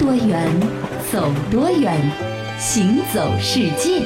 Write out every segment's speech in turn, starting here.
多远，走多远，行走世界。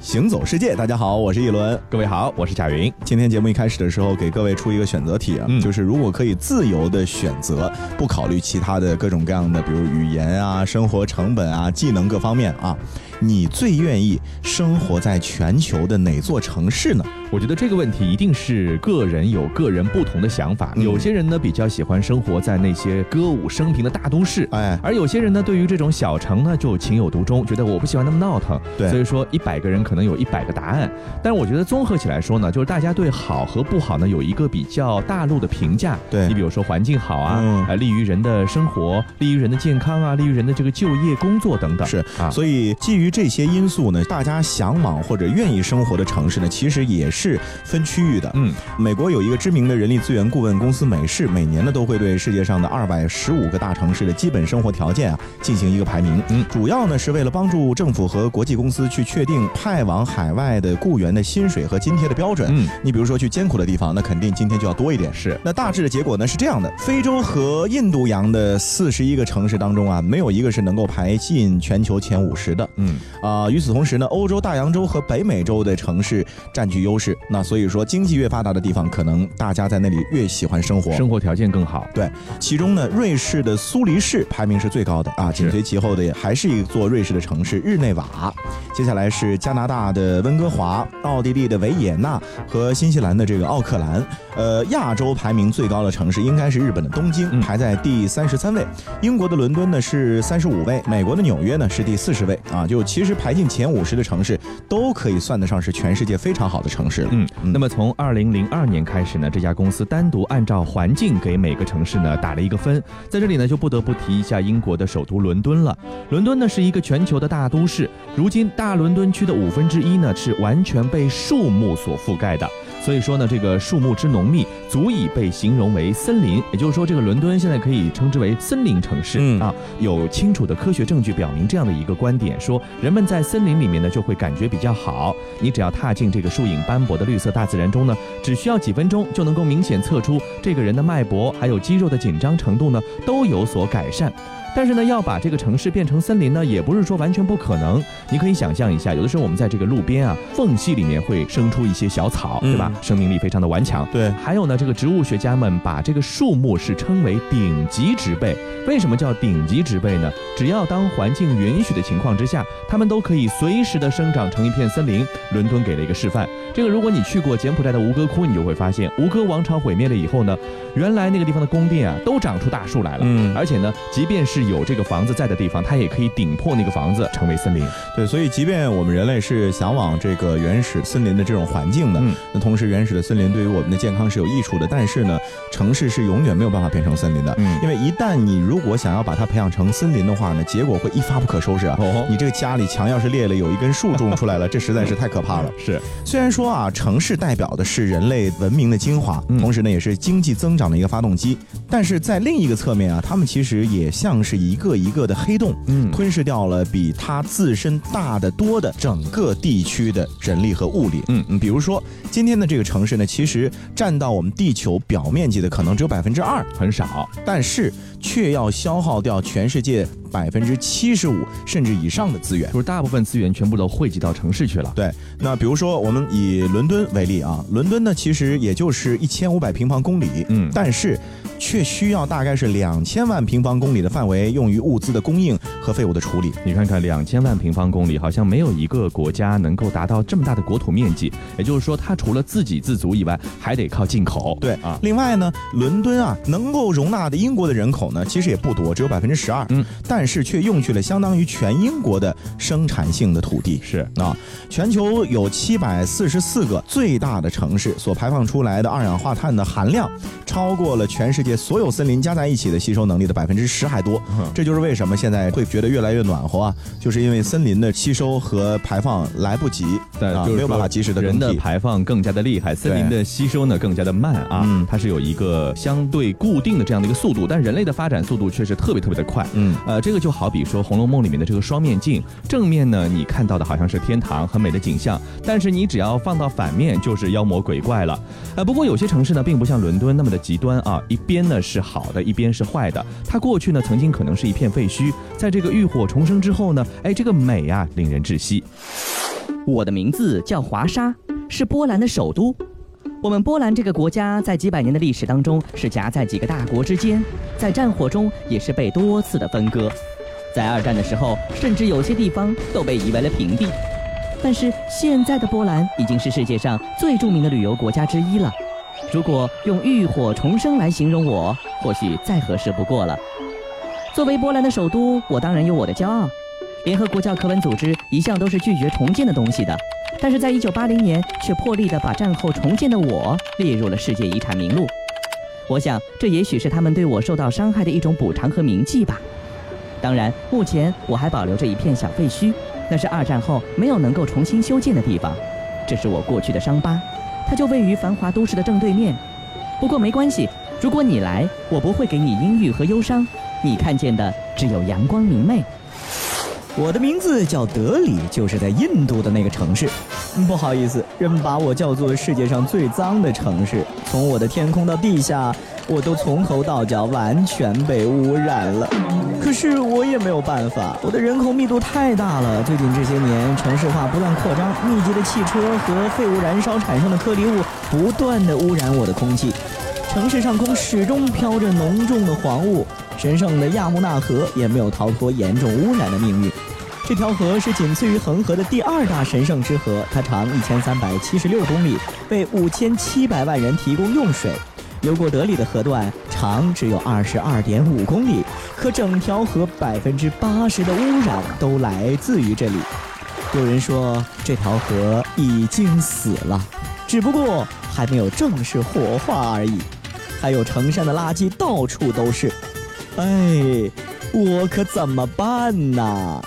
行走世界，大家好，我是一轮。各位好，我是贾云。今天节目一开始的时候，给各位出一个选择题啊，嗯就是如果可以自由的选择，不考虑其他的各种各样的，比如语言啊、生活成本啊、技能各方面啊，你最愿意生活在全球的哪座城市呢？我觉得这个问题一定是个人有个人不同的想法。嗯有些人呢比较喜欢生活在那些歌舞升平的大都市，哎，而有些人呢对于这种小城呢就情有独钟，觉得我不喜欢那么闹腾。对所以说一百个人可能有一百个答案。但是我觉得综合起来说呢，就是大家对好和不好呢有一个比较大陆的评价。对你比如说环境好啊，嗯呃，利于人的生活，利于人的健康啊，利于人的这个就业、工作等等。是啊，所以基于这些因素呢，大家向往或者愿意生活的城市呢，其实也是分区域的。嗯，美国有一个知名的人力资源顾问公司美世，每年呢都会对世界上的二百十五个大城市的基本生活条件啊进行一个排名。嗯主要呢是为了帮助政府和国际公司去确定派往海外的雇员的薪水和津贴的标准。嗯，你比如说去艰苦的地方，那肯定今天就要多一点。是那大致的结果呢是这样的：非洲和印度洋的四十一个城市当中啊，没有一个是能够排进全球前五十的。嗯，啊、与此同时呢，欧洲、大洋洲和北美洲的城市占据优势。那所以说，经济越发达的地方，可能大家在那里越喜欢生活。生活条件更好。对，其中呢，瑞士的苏黎世排名是最高的啊，紧随其后的也还是一座瑞士的城市日内瓦。接下来是加拿大的温哥华、奥地利的维也纳和新西兰的这个奥克兰。呃，亚洲排名最高的城市应该是日本的东京，嗯排在第三十三位。英国的伦敦呢是三十五位，美国的纽约呢是第四十位啊。就其实排进前五十的城市，都可以算得上是全世界非常好的城市了。嗯，嗯那么从二零零二年开始呢，这家公司单独按照环境给每个城市呢打了一个分。在这里呢，就不得不提一下英国的首都伦敦了。伦敦呢是一个全球的大都市，如今大伦敦区的五分之一呢是完全被树木所覆盖的。所以说呢，这个树木之浓密，足以被形容为森林。也就是说，这个伦敦现在可以称之为森林城市、嗯啊。有清楚的科学证据表明这样的一个观点，说人们在森林里面呢就会感觉比较好。你只要踏进这个树影斑驳的绿色大自然中呢，只需要几分钟就能够明显测出这个人的脉搏还有肌肉的紧张程度呢都有所改善。但是呢，要把这个城市变成森林呢，也不是说完全不可能。你可以想象一下，有的时候我们在这个路边啊缝隙里面会生出一些小草，对吧？生命力非常的顽强。对，还有呢，这个植物学家们把这个树木是称为顶级植被。为什么叫顶级植被呢？只要当环境允许的情况之下，它们都可以随时的生长成一片森林。伦敦给了一个示范。这个如果你去过柬埔寨的吴哥窟，你就会发现，吴哥王朝毁灭了以后呢，原来那个地方的宫殿啊都长出大树来了。嗯而且呢，即便是有这个房子在的地方，它也可以顶破那个房子，成为森林。对，所以即便我们人类是向往这个原始森林的这种环境的，嗯那同时原始的森林对于我们的健康是有益处的，但是呢，城市是永远没有办法变成森林的，嗯因为一旦你如果想要把它培养成森林的话呢，结果会一发不可收拾啊！哦你这个家里墙要是裂了，有一根树种出来了，这实在是太可怕了。是，虽然说啊，城市代表的是人类文明的精华，嗯同时呢，也是经济增长的一个发动机，但是在另一个侧面啊，他们其实也像是一个一个的黑洞，嗯吞噬掉了比它自身大得多的整个地区的人力和物力。嗯嗯，比如说今天的这个城市呢，其实占到我们地球表面积的可能只有百分之二，很少。但是却要消耗掉全世界百分之七十五甚至以上的资源。就是大部分资源全部都汇集到城市去了。对，那比如说我们以伦敦为例啊，伦敦呢其实也就是一千五百平方公里，嗯但是却需要大概是两千万平方公里的范围用于物资的供应和废物的处理。你看看，两千万平方公里，好像没有一个国家能够达到这么大的国土面积。也就是说，它除了自给自足以外，还得靠进口。对啊，另外呢，伦敦啊能够容纳的英国的人口呢，其实也不多，只有百分之十二，嗯，但是却用去了相当于全英国的生产性的土地。是啊，全球有七百四十四个最大的城市所排放出来的二氧化碳的含量，超过了全世界所有森林加在一起的吸收能力的百分之十还多。嗯这就是为什么现在会觉觉得越来越暖和啊，就是因为森林的吸收和排放来不及，啊，就是没有办法及时的人的排放更加的厉害，森林的吸收呢更加的慢啊，嗯它是有一个相对固定的这样的一个速度，但人类的发展速度却是特别特别的快。嗯呃，这个就好比说《红楼梦》里面的这个双面镜，正面呢你看到的好像是天堂很美的景象，但是你只要放到反面就是妖魔鬼怪了。呃，不过有些城市呢并不像伦敦那么的极端啊，一边呢是好的，一边是坏的。它过去呢曾经可能是一片废墟，在这个浴火重生之后呢，哎，这个美啊令人窒息。我的名字叫华沙，是波兰的首都。我们波兰这个国家在几百年的历史当中是夹在几个大国之间，在战火中也是被多次的分割。在二战的时候，甚至有些地方都被夷为了平地。但是现在的波兰已经是世界上最著名的旅游国家之一了。如果用浴火重生来形容我，或许再合适不过了。作为波兰的首都，我当然有我的骄傲。联合国教科文组织一向都是拒绝重建的东西的，但是在一九八零年却破例的把战后重建的我列入了世界遗产名录。我想，这也许是他们对我受到伤害的一种补偿和铭记吧。当然，目前我还保留着一片小废墟，那是二战后没有能够重新修建的地方，这是我过去的伤疤，它就位于繁华都市的正对面。不过没关系，如果你来，我不会给你阴郁和忧伤，你看见的只有阳光明媚。我的名字叫德里，就是在印度的那个城市。不好意思，人们把我叫做世界上最脏的城市。从我的天空到地下，我都从头到脚完全被污染了。可是我也没有办法，我的人口密度太大了。最近这些年，城市化不断扩张，密集的汽车和废物燃烧产生的颗粒物不断的污染我的空气。城市上空始终飘着浓重的黄雾，神圣的亚穆纳河也没有逃脱严重污染的命运。这条河是仅次于恒河的第二大神圣之河，它长一千三百七十六公里，为五千七百万人提供用水。流过德里的河段长只有二十二点五公里，可整条河百分之八十的污染都来自于这里。有人说这条河已经死了，只不过还没有正式火化而已。还有成山的垃圾到处都是，哎，我可怎么办呢？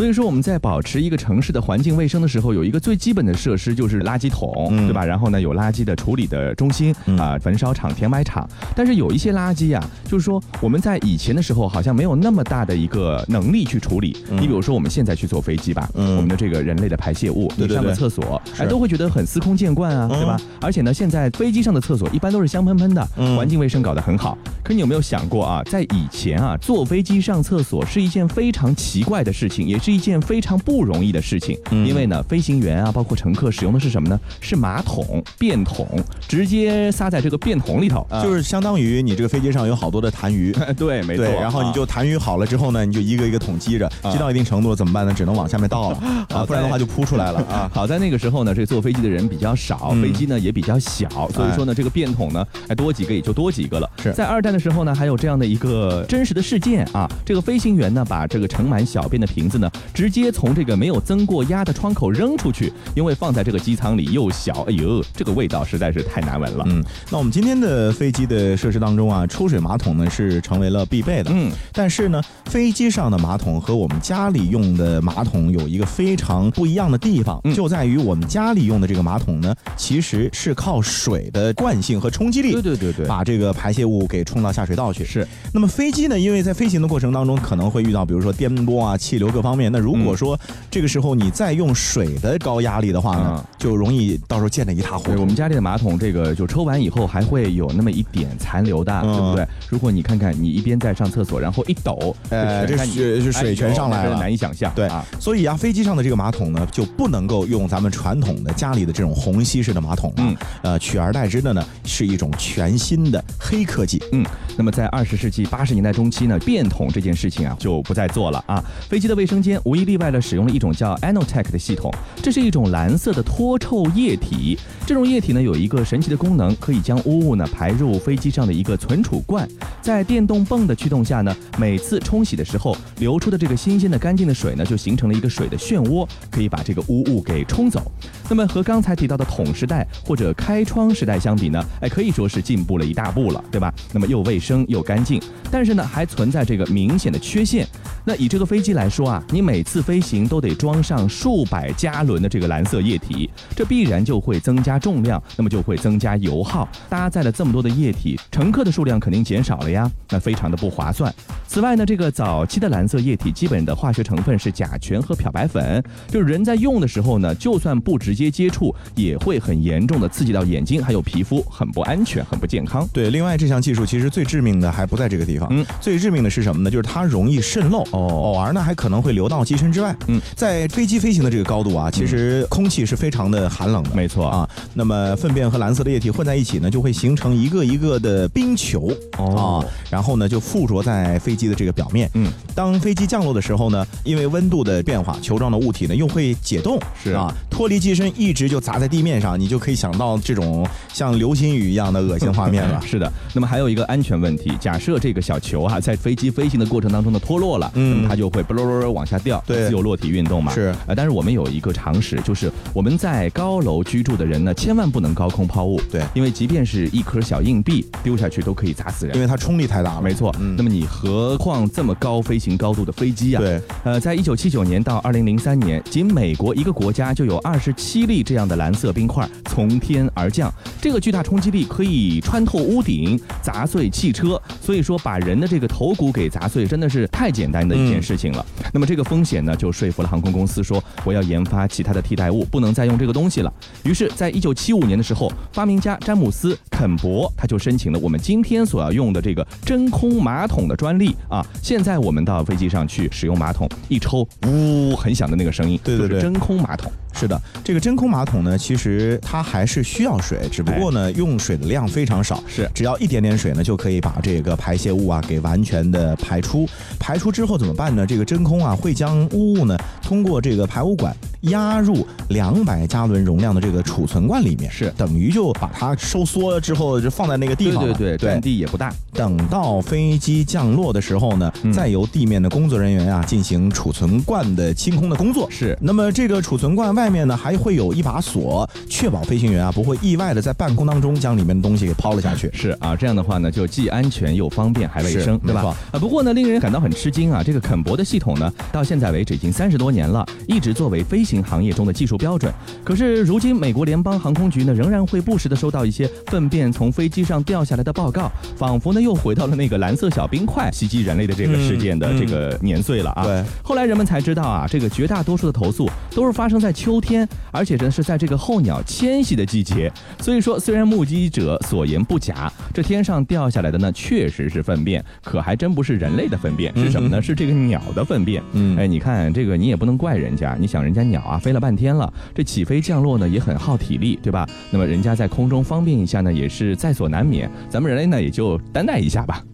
所以说我们在保持一个城市的环境卫生的时候，有一个最基本的设施就是垃圾桶，嗯对吧？然后呢，有垃圾的处理的中心嗯啊、焚烧厂、填埋场。但是有一些垃圾呀、就是说我们在以前的时候好像没有那么大的一个能力去处理。嗯你比如说我们现在去坐飞机吧，嗯我们的这个人类的排泄物，对对你上个厕所，哎，都会觉得很司空见惯啊，嗯对吧？而且呢，现在飞机上的厕所一般都是香喷喷的，嗯环境卫生搞得很好。可你有没有想过啊，在以前啊，坐飞机上厕所是一件非常奇怪的事情，也是一件非常不容易的事情。嗯因为呢，飞行员啊，包括乘客使用的是什么呢？是马桶、便桶，直接撒在这个便桶里头，啊就是相当于你这个飞机上有好多的痰盂。对，没错。对，然后你就痰盂好了之后呢，你就一个一个桶积着，啊积到一定程度了怎么办呢？只能往下面倒了 啊，好不然的话就扑出来了啊。好在那个时候呢，这个坐飞机的人比较少，嗯飞机呢也比较小，所以说呢，这个便桶呢，哎，多几个也就多几个了。是在二战的时候呢，还有这样的一个真实的事件啊，这个飞行员呢，把这个盛满小便的瓶子呢，直接从这个没有增过压的窗口扔出去，因为放在这个机舱里又小，哎呦，这个味道实在是太难闻了。嗯，那我们今天的飞机的设施当中啊，抽水马桶呢是成为了必备的。嗯，但是呢，飞机上的马桶和我们家里用的马桶有一个非常不一样的地方，嗯就在于我们家里用的这个马桶呢，其实是靠水的惯性和冲击力，对对对对，把这个排泄物给冲到下水道去。是那么飞机呢，因为在飞行的过程当中可能会遇到，比如说颠簸啊、气流各方面。那如果说这个时候你再用水的高压力的话呢，嗯就容易到时候溅得一塌糊，涂。我们家里的马桶，这个就抽完以后还会有那么一点残留的，嗯对不对？如果你看看，你一边在上厕所，然后一抖，呃这水水全上来了哎难以想象。对啊，所以啊，飞机上的这个马桶呢，就不能够用咱们传统的家里的这种虹吸式的马桶了。嗯呃，取而代之的呢，是一种全新的黑科技。嗯，那么在二十世纪八十年代中期呢，便桶这件事情啊就不再做了啊。飞机的卫生间无一例外的使用了一种叫 Anotech 的系统，这是一种蓝色的脱臭液体。这种液体呢有一个神奇的功能，可以将污物呢排入飞机上的一个存储罐，在电动泵的驱动下呢，每次冲洗的时候流出的这个新鲜的干净的水呢，就形成了一个水的漩涡，可以把这个污物给冲走。那么和刚才提到的桶时代或者开窗时代相比呢，哎，可以说是进步了一大步了，对吧？那么又卫生又干净，但是呢，还存在这个明显的缺陷。那以这个飞机来说啊，你每次飞行都得装上数百加仑的这个蓝色液体，这必然就会增加重量，那么就会增加油耗。搭载了这么多的液体，乘客的数量肯定减少了呀，那非常的不划算。此外呢，这个早期的蓝色液体基本的化学成分是甲醛和漂白粉，就是人在用的时候呢，就算不直接接触，也会很严重的刺激到眼睛还有皮肤，很不安全，很不健康。对，另外这项技术其实最致命的还不在这个地方，嗯，最致命的是什么呢？就是它容易渗漏，哦偶尔呢还可能会流到机身之外。嗯，在飞机飞行的这个高度啊，其实空气是非常的寒冷的，没错。啊。那么粪便和蓝色的液体混在一起呢，就会形成一个一个的冰球。哦。啊，然后呢就附着在飞机的这个表面。嗯，当飞机降落的时候呢，因为温度的变化，球状的物体呢又会解冻，是。啊，脱离机身一直就砸在地面上，你就可以想到这种像流星雨一样的恶心画面了。是的，那么还有一个安全问题，假设这个小球啊在飞机飞行的过程当中呢脱落了，么它就会啵啵啵往下掉，对自由落体运动嘛。是呃，但是我们有一个常识，就是我们在高楼居住的人呢，千万不能高空抛物，对因为即便是一颗小硬币丢下去都可以砸死人因。为它冲力太大了。没错，嗯那么你何况这么高飞行高度的飞机啊？对，呃，在一九七九年到二零零三年，仅美国一个国家就有二十七粒这样的蓝色冰块从天而降，这个巨大冲击力可以穿透屋顶，砸碎汽车。所以说，把人的这个头骨给砸碎，真的是太简单的一件事情了。那么这个风险呢，就说服了航空公司说，我要研发其他的替代物，不能再用这个东西了。于是，在一九七五年的时候，发明家詹姆斯·肯伯他就申请了我们今天所要用的这个真空马桶的专利啊。现在我们到飞机上去使用马桶，一抽呜很响的那个声音，对对对就是真空马桶。是的，这个真空马桶呢，其实它还是需要水，只不过呢，用水的量非常少，是只要一点点水呢，就可以把这个排泄物啊给完全的排出。排出之后怎么办呢？这个真空啊会将污物呢通过这个排污管压入两百加仑容量的这个储存罐里面，是等于就把它收缩之后就放在那个地方了。对对对，占地也不大。等到飞机降落的时候呢，嗯再由地面的工作人员啊进行储存罐的清空的工作。是那么这个储存罐外面呢，还会有一把锁，确保飞行员啊不会意外的在半空当中将里面的东西给抛了下去。是啊，这样的话呢，就既安全又方便还卫生，对吧？啊，不过呢，令人感到很吃惊啊，这个肯博的系统呢，到现在为止已经三十多年了，一直作为飞行行业中的技术标准。可是如今，美国联邦航空局呢，仍然会不时的收到一些粪便从飞机上掉下来的报告，仿佛呢又回到了那个蓝色小冰块袭击人类的这个事件的嗯这个年岁了啊。对后来人们才知道啊，这个绝大多数的投诉都是发生在秋天，而且呢是在这个候鸟迁徙的季节。所以说，虽然目击者所言不假，这天上掉下来的呢确实是粪便，可还真不是人类的粪便，是什么呢？是这个鸟的粪便。嗯哎，你看这个你也不能怪人家，你想人家鸟啊飞了半天了，这起飞降落呢也很耗体力，对吧？那么人家在空中方便一下呢，也是在所难免。咱们人类呢也就担待一下吧。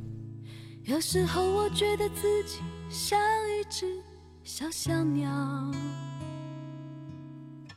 有时候我觉得自己像一只小小鸟，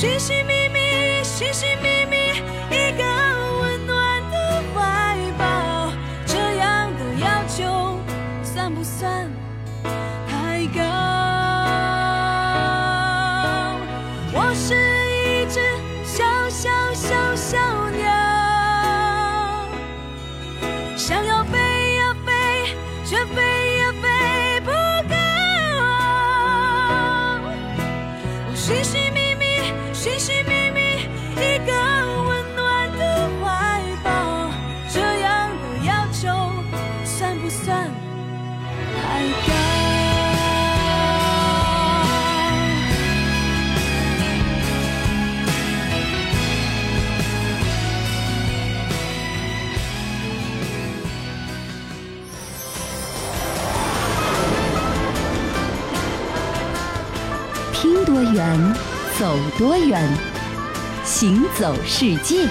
寻寻觅觅，寻寻觅听多远走多远行走世界。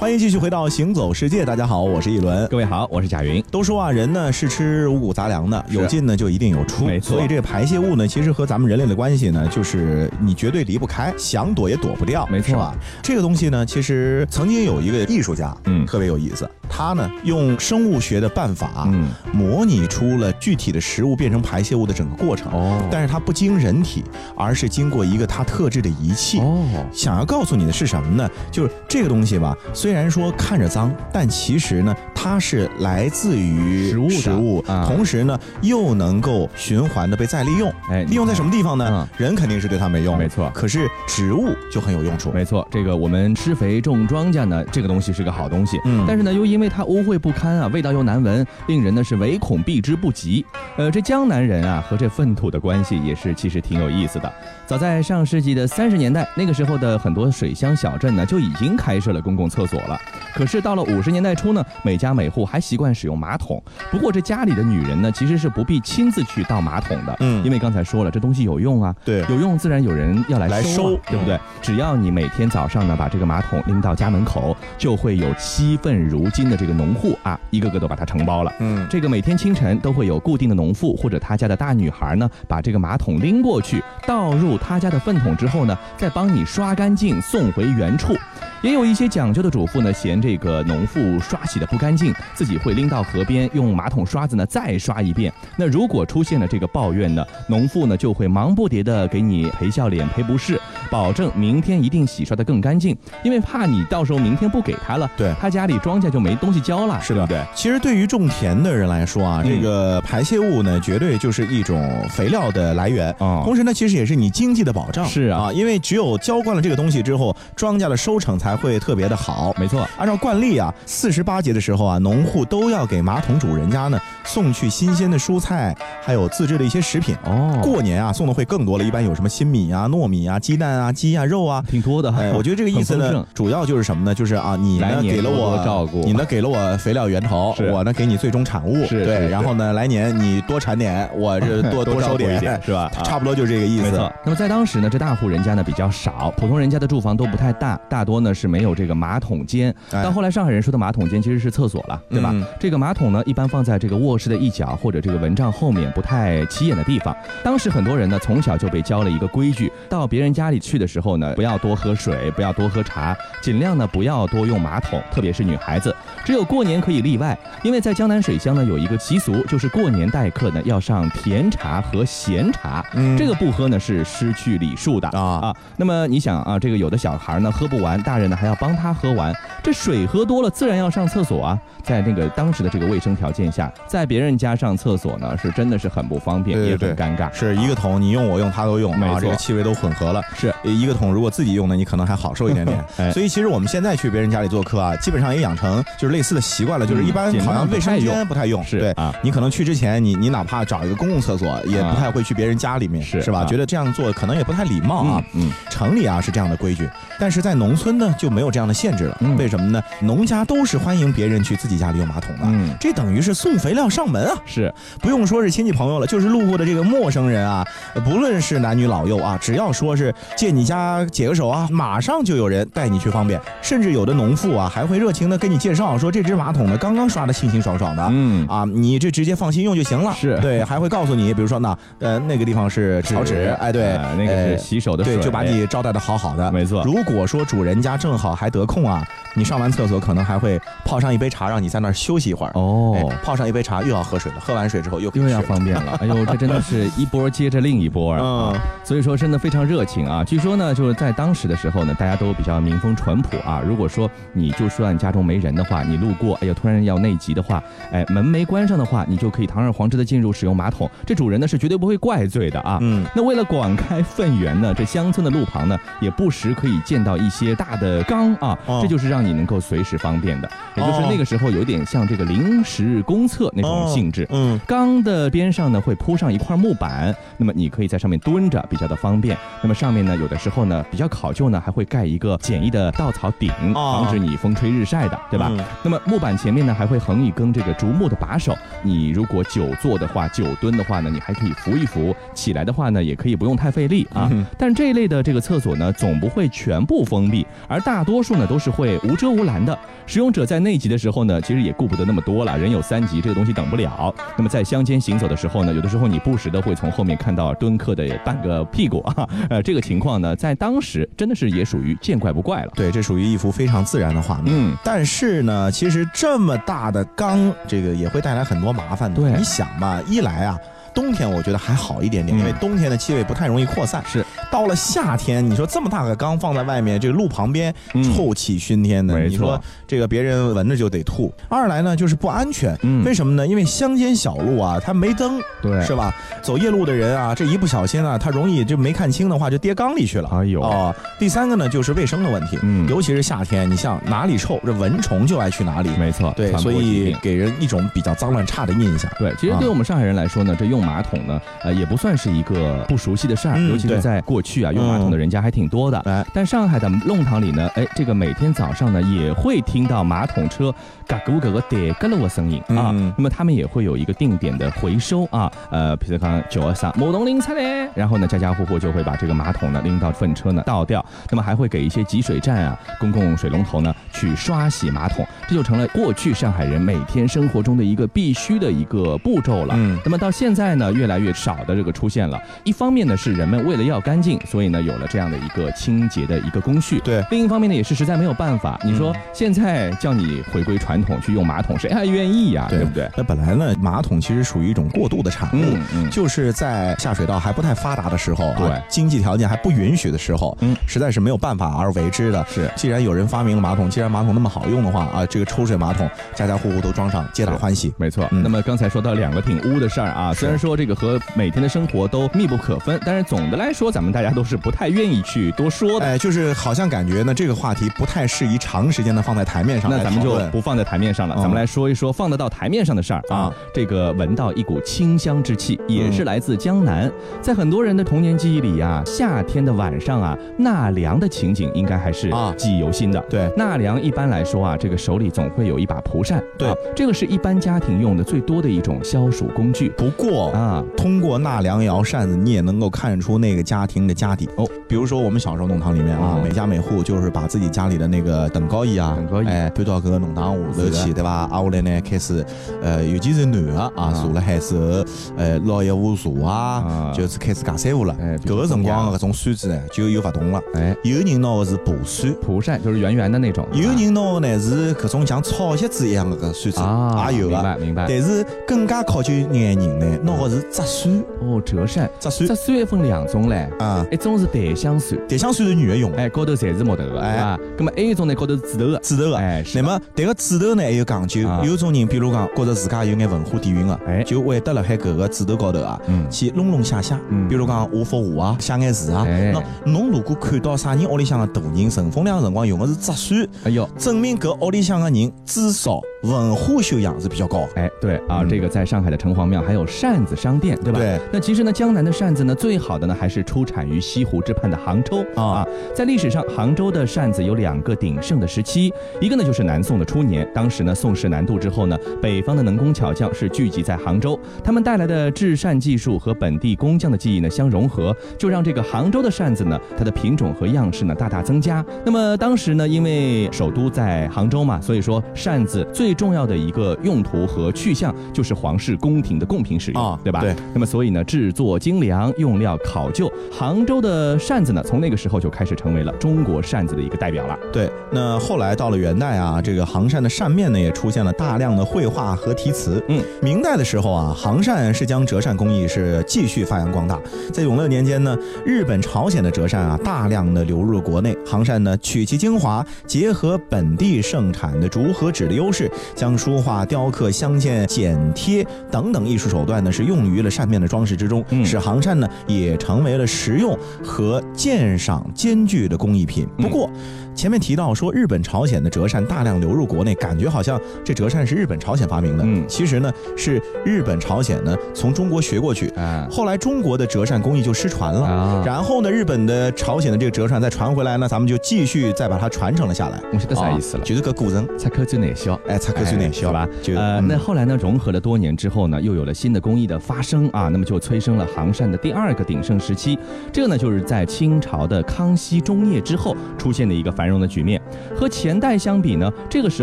欢迎继续回到《行走世界》，大家好，我是一轮。各位好，我是贾云。都说啊，人呢是吃五谷杂粮的，有进呢就一定有出，没错所以这个排泄物呢，其实和咱们人类的关系呢，就是你绝对离不开，想躲也躲不掉，没错是吧？这个东西呢，其实曾经有一个艺术家，嗯特别有意思，他呢用生物学的办法，嗯模拟出了具体的食物变成排泄物的整个过程。哦但是它不经人体，而是经过一个它特制的仪器。哦，想要告诉你的是什么呢？就是这个东西吧，虽然说看着脏，但其实呢，它是来自于食物的食物，啊同时呢又能够循环的被再利用。哎利用在什么地方呢？嗯人肯定是对它没用，没错可是植物就很有用处。没错，这个我们施肥种庄稼呢，这个东西是个好东西，嗯但是呢，又因为它污秽不堪啊，味道又难闻，令人呢是唯恐避之不及。呃，这江南人啊和这粪土的关系也是其实挺有意思的。早在上世纪的三十年代，那个时候的很多水乡小镇呢就已经开设了公共厕所了。可是到了五十年代初呢，每家每户还习惯使用马桶。不过这家里的女人呢，其实是不必亲自去倒马桶的，嗯因为刚才说了，这东西有用啊，对有用自然有人要来收啊来收对不对？只要你每天早上呢把这个马桶拎到家门口，就会有七份如金的这个农户啊，一个个都把它承包了。嗯，这个每天清晨都会有固定的农妇或者他家的大女孩呢，把这个马桶拎过去，倒入他家的粪桶之后呢，再帮你刷干净，送回原处。也有一些讲究的主妇呢，嫌这个农妇刷洗的不干净，自己会拎到河边用马桶刷子呢再刷一遍。那如果出现了这个抱怨呢，农妇呢就会忙不迭的给你赔笑脸、赔不是，保证明天一定洗刷的更干净，因为怕你到时候明天不给他了，对他家里庄稼就没东西浇了，是的，对？其实对于种田的人来说啊，嗯这个排泄物呢，绝对就是一种肥料的来源。哦同时呢，其实也是你经济的保障。是啊因为只有浇灌了这个东西之后，庄稼的收成才会特别的好。没错，按照惯例啊，四十八节的时候啊，农户都要给马桶主人家呢送去新鲜的蔬菜，还有自制的一些食品。哦，过年啊，送的会更多了，一般有什么新米啊、糯米啊、鸡蛋啊、鸡啊、肉啊。挺多的。哎，我觉得这个意思呢主要就是什么呢？就是啊，你呢来年给了我多照顾你呢给了我肥料源头，我呢给你最终产物，对，是是是然后呢来年你多产点，我这多 多收点 是吧啊差不多就是这个意思。没错，那么在当时呢，这大户人家呢比较少，普通人家的住房都不太大，大多呢是没有这个马桶间。哎到后来上海人说的马桶间其实是厕所了，对吧？嗯这个马桶呢一般放在这个卧室的一角或者这个蚊帐后面不太起眼的地方。当时很多人呢从小就被教了一个规矩，到别人家里去的时候呢，不要多喝水，不要多喝茶，尽量呢不要多用马桶，特别是女孩子。只有过年可以例外，因为在江南水乡呢有一个习俗，就是过年待客呢要上甜茶和咸茶，嗯这个不喝呢是失去礼数的啊啊。那么你想啊，这个有的小孩呢喝不完，大人呢还要帮他喝完，这水喝多了自然要上厕所啊。在那个当时的这个卫生条件下，在别人家上厕所呢是真的是很不方便，对对对也很尴尬。是一个桶，你用我用他都用啊，这个气味都混合了。是一个桶，如果自己用呢，你可能还好受一点点。哎所以其实我们现在去别人家里做客啊，基本上也养成就是类似的习惯了，就是一般好像卫生间不太用。对是啊你可能去之前，你你哪怕找一个公共厕所，也不太会去别人家里面，是吧？觉得这样做可能也不太礼貌啊。嗯，城里啊是这样的规矩，但是在农村呢就没有这样的限制了。嗯为什么呢？农家都是欢迎别人去自己家里用马桶的，嗯这等于是送肥料上门啊。是不用说是亲戚朋友了，就是路过的这个陌生人啊，呃不论是男女老幼啊，只要说是借你家解个手啊，马上就有人带你去方便，甚至有的农妇啊还会热情的跟你介绍说这只马桶呢刚刚刷的清清爽爽的。嗯啊，你这直接放心用就行了。是对，还会告诉你，比如说呢呃那个地方是草纸，哎对，呃那个是呃洗手的水，对，就把你招待的好好的。没错如果说主人家正好还得空啊，你上完厕所可能还会泡上一杯茶，让你在那儿休息一会儿。哦哎，泡上一杯茶又要喝水了，喝完水之后又又要方便了，哎呦，这真的是一波接着另一波啊！嗯所以说真的非常热情啊。据说呢，就是在当时的时候呢，大家都比较民风淳朴啊。如果说你就算家中没人的话，你路过，哎呀，突然要内急的话，哎，门没关上的话，你就可以堂而皇之的进入使用马桶，这主人呢是绝对不会怪罪的啊。嗯那为了广开粪源呢，这乡村的路旁呢，也不时可以见到一些大的的缸啊，哦这就是让你能够随时方便的，也就是哦那个时候有点像这个临时公厕那种性质。嗯，缸的边上呢会铺上一块木板，那么你可以在上面蹲着，比较的方便。那么上面呢有的时候呢比较考究呢，还会盖一个简易的稻草顶，哦防止你风吹日晒的，对吧？嗯那么木板前面呢还会横一根这个竹木的把手，你如果久坐的话、久蹲的话呢，你还可以扶一扶；起来的话呢，也可以不用太费力啊。嗯但这一类的这个厕所呢，总不会全部封闭，而大多数呢都是会无遮无拦的。使用者在内急的时候呢，其实也顾不得那么多了，人有三急，这个东西等不了。那么在乡间行走的时候呢，有的时候你不时的会从后面看到蹲客的半个屁股啊，呃，这个情况呢，在当时真的是也属于见怪不怪了。对，这属于一幅非常自然的画面。嗯，但是呢，其实这么大的缸，这个也会带来很多麻烦的。对你想吧，一来啊。冬天我觉得还好一点点，嗯因为冬天的气味不太容易扩散。是，到了夏天，你说这么大个缸放在外面，这个路旁边，嗯臭气熏天的，你说这个别人闻着就得吐。二来呢，就是不安全。嗯为什么呢？因为乡间小路啊，它没灯，对是吧？走夜路的人啊，这一不小心啊，他容易就没看清的话，就跌缸里去了。哎呦哦，第三个呢，就是卫生的问题。嗯尤其是夏天，你像哪里臭，这蚊虫就爱去哪里。没错，对，所以给人一种比较脏乱差的印象。对，其实啊对我们上海人来说呢，这用马桶呢，呃，也不算是一个不熟悉的事儿，嗯尤其是在过去啊，用马桶的人家还挺多的。哎但上海的弄堂里呢，哎，这个每天早上呢，也会听到马桶车嘎咕嘎咕点嘎噜的声音啊。嗯那么他们也会有一个定点的回收啊，呃，比如刚九二三某东拎出来，然后呢，家家户户就会把这个马桶呢拎到粪车呢倒掉，那么还会给一些集水站啊、公共水龙头呢去刷洗马桶，这就成了过去上海人每天生活中的一个必须的一个步骤了。嗯那么到现在呢，越来越少的这个出现了。一方面呢，是人们为了要干净，所以呢有了这样的一个清洁的一个工序。对另一方面呢，也是实在没有办法。你说嗯现在叫你回归传统去用马桶，谁还愿意呀？对不对？那本来呢，马桶其实属于一种过渡的产物。嗯嗯就是在下水道还不太发达的时候啊，对经济条件还不允许的时候，嗯实在是没有办法而为之的。是既然有人发明了马桶，既然马桶那么好用的话啊，这个抽水马桶家家户户都装上，皆大欢喜。没错，嗯那么刚才说到两个挺污的事儿啊，虽然说这个和每天的生活都密不可分，但是总的来说，咱们大家都是不太愿意去多说的。哎，就是好像感觉呢，这个话题不太适宜长时间的放在台面上来那咱们就不放在台面上了，嗯咱们来说一说放得到台面上的事儿啊啊。这个闻到一股清香之气，也嗯是来自江南。在很多人的童年记忆里啊，夏天的晚上啊，纳凉的情景应该还是啊记忆犹新的。对纳凉一般来说啊，这个手里总会有一把蒲扇，对啊这个是一般家庭用的最多的一种消暑工具不过啊。通过纳凉摇扇子，你也能够看出那个家庭的家底哦。比如说我们小时候弄堂里面啊，嗯每家每户就是把自己家里的那个等高椅啊，等高椅哎，搬到搿个弄堂下头去，对吧？啊，后来呢开始，呃，尤其是男的啊，啊坐了海之后，呃，捞一壶茶啊啊，就是开始夹三胡了。哎搿个辰光搿种扇子呢就有勿同了，哎，有人拿的是蒲扇。蒲扇就是圆圆的那种，有人拿的呢是搿种像草席子一样的搿扇子，啊，也有啊。明白明白。但是更加考究眼人呢，拿的是折扇，哦，折扇，折扇折扇也分两种嘞，啊，一种是檀香扇。檀香扇是女的用。的，哎，高头侪是木头的，哎？那么还有一种呢，高头是纸头的，纸头的。哎，那么迭个纸头呢还有讲究啊，有种人比如讲觉着自家有眼文化底蕴的，哎。就会得辣海搿个纸头高头啊，嗯。去弄弄写写，嗯。比如讲画幅画啊，写眼字啊。哎。那侬如果看到啥人屋里向的大人乘风凉个辰光用的是折扇，哎呦，证明搿屋里向的人至少文化修养是比较高。哎，对啊，嗯这个在上海的城隍庙还有扇子商店，对吧？对。那其实呢，江南的扇子呢，最好的呢还是出产于西湖之畔的杭州啊啊。在历史上，杭州的扇子有两个鼎盛的时期，一个呢就是南宋的初年，当时呢宋氏南渡之后呢，北方的能工巧匠是聚集在杭州，他们带来的制扇技术和本地工匠的技艺呢相融合，就让这个杭州的扇子呢，它的品种和样式呢大大增加。那么当时呢，因为首都在杭州嘛，所以说扇子最重要的一个用途和去向就是皇室宫廷的贡品使用，啊对吧？对。那么所以呢，制作精良，用料考究，杭州的扇子呢，从那个时候就开始成为了中国扇子的一个代表了。对，那后来到了元代啊，这个杭扇的扇面呢也出现了大量的绘画和题词。嗯，明代的时候啊，杭扇是将折扇工艺是继续发扬光大。在永乐年间呢，日本、朝鲜的折扇啊大量的流入了国内，杭扇呢取其精华，结合本地盛产的竹和纸的优势，将书画、雕刻、镶嵌、剪贴等等艺术手段呢，是用于了扇面的装饰之中，嗯使杭扇呢也成为了实用和鉴赏兼具的工艺品。不过，前面提到说日本、朝鲜的折扇大量流入国内，感觉好像这折扇是日本、朝鲜发明的。嗯其实呢是日本、朝鲜呢从中国学过去，啊后来中国的折扇工艺就失传了。啊，然后呢，日本的、朝鲜的这个折扇再传回来呢，咱们就继续再把它传承了下来。我晓得啥意思了啊。就是个古人，才科最内销。哎，才科最内销是吧？就呃，嗯那后来呢，融合了多年之后呢，又有了新的工艺的发生啊，那么就催生了杭扇的第二个鼎盛时期。这个呢，就是在清朝的康熙中叶之后出现的一个繁荣的局面。和前代相比呢，这个时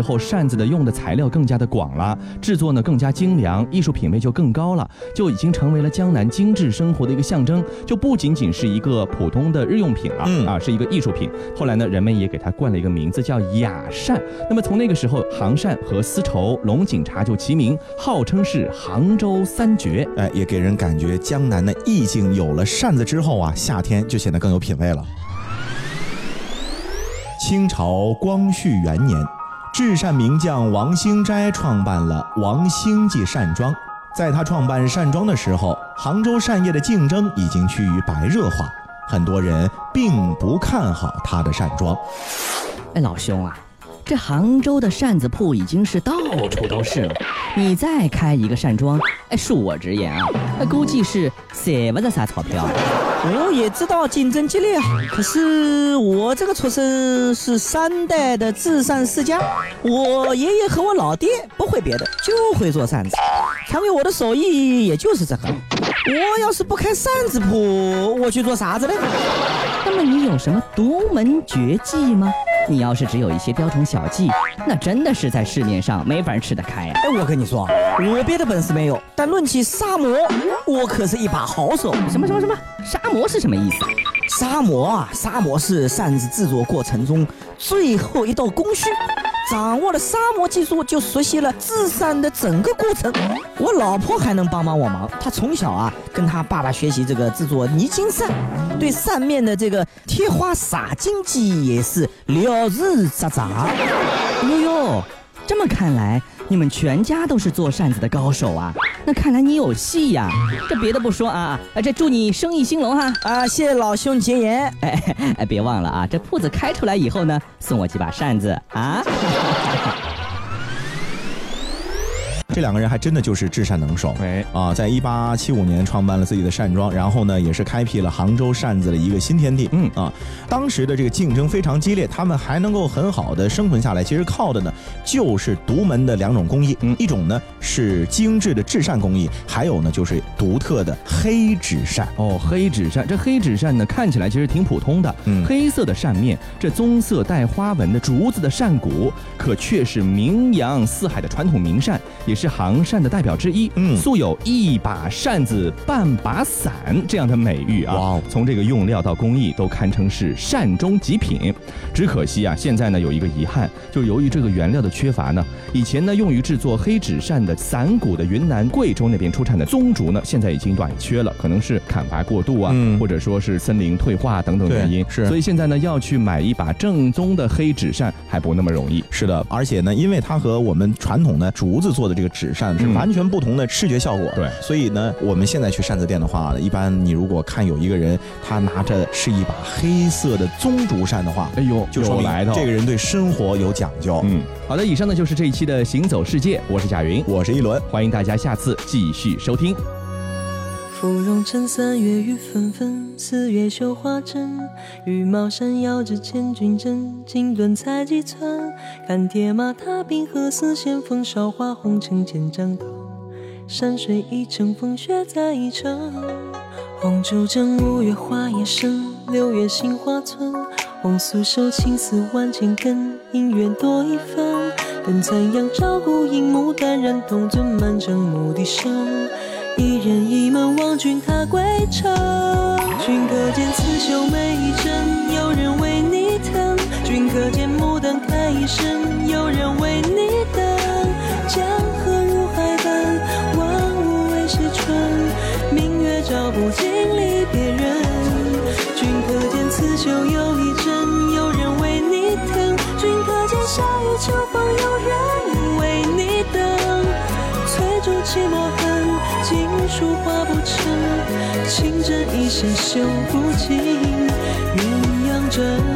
候扇子的用的材料更加的广了，制作呢更加精良，艺术品位就更高了，就已经成为了江南精致生活的一个象征，就不仅仅是一个普通的日用品了、嗯啊，是一个艺术品。后来呢，人们也给它冠了一个名字叫雅扇。那么从那个时候，杭扇和丝绸、龙井茶就齐名，号称是杭州三绝。哎，也给人感觉江南的意境有了扇子之后啊，夏天就显得更有品味了。清朝光绪元年，至善名将王兴斋创办了王兴记扇庄。在他创办扇庄的时候，杭州扇业的竞争已经趋于白热化，很多人并不看好他的扇庄。哎，老兄啊，这杭州的扇子铺已经是到处都是了，你再开一个扇庄，哎，恕我直言啊，哎估计是舍不得撒钞票。我也知道竞争激烈啊，可是我这个出身是三代的制扇世家，我爷爷和我老爹不会别的，就会做扇子，传给我的手艺也就是这个。我要是不开扇子铺，我去做啥子呢？那么你有什么独门绝技吗？你要是只有一些雕虫小技，那真的是在市面上没法吃得开啊。哎，我跟你说，我别的本事没有，但论起杀魔，我可是一把好手。什么什么什么？杀魔是什么意思？杀魔啊，杀魔是扇子制作过程中最后一道工序。掌握了沙漠技术，就熟悉了制扇的整个过程。我老婆还能帮帮我忙，她从小啊跟她爸爸学习这个制作泥金扇，对扇面的这个贴花洒金技也是了如指掌。哟哟，这么看来，你们全家都是做扇子的高手啊！那看来你有戏呀、这别的不说啊，这祝你生意兴隆哈！啊，谢谢老兄结言。哎哎，别忘了啊，这铺子开出来以后呢，送我几把扇子啊！这两个人还真的就是至善能手。哎，啊，在一八七五年创办了自己的扇庄，然后呢，也是开辟了杭州扇子的一个新天地。嗯啊，当时的这个竞争非常激烈，他们还能够很好的生存下来，其实靠的呢就是独门的两种工艺，嗯一种呢是精致的制扇工艺，还有呢就是独特的黑纸扇。哦，黑纸扇，这黑纸扇呢，看起来其实挺普通的，嗯黑色的扇面，这棕色带花纹的竹子的扇骨，可却是名扬四海的传统名扇，也是杭扇的代表之一。嗯素有一把扇子半把伞这样的美誉啊。哇哦从这个用料到工艺，都堪称是扇中极品。只可惜啊，现在呢有一个遗憾，就是由于这个原料的缺乏呢，以前呢用于制作黑纸扇的伞骨的云南、贵州那边出产的棕竹呢，现在已经短缺了，可能是砍伐过度啊，嗯或者说是森林退化等等原因。是所以现在呢要去买一把正宗的黑纸扇还不那么容易。是的，而且呢，因为它和我们传统的竹子做的这个纸扇是嗯完全不同的视觉效果。对所以呢，我们现在去扇子店的话，一般你如果看有一个人他拿着是一把黑色的棕竹扇的话，哎呦，就说来头。这个人对生活有讲究。嗯，好的，以上呢就是这一期的行走世界，我是贾云，我是一轮。欢迎大家下次继续收听。芙蓉城三月雨纷纷，四月绣花针。羽毛扇遥指千军阵，锦缎裁几寸。看铁马踏冰河，似线风韶华红尘千丈头。山水一程，风雪再一程。红烛正，五月花叶深，六月杏花村。红酥手，青丝万千根，姻缘多一分。等残阳照孤影，牡丹染铜樽，满城牧笛声。一人一梦望君踏归程。君可见刺绣每一针，有人为你疼。君可见牡丹开一生，有人为谁修不尽鸳鸯枕。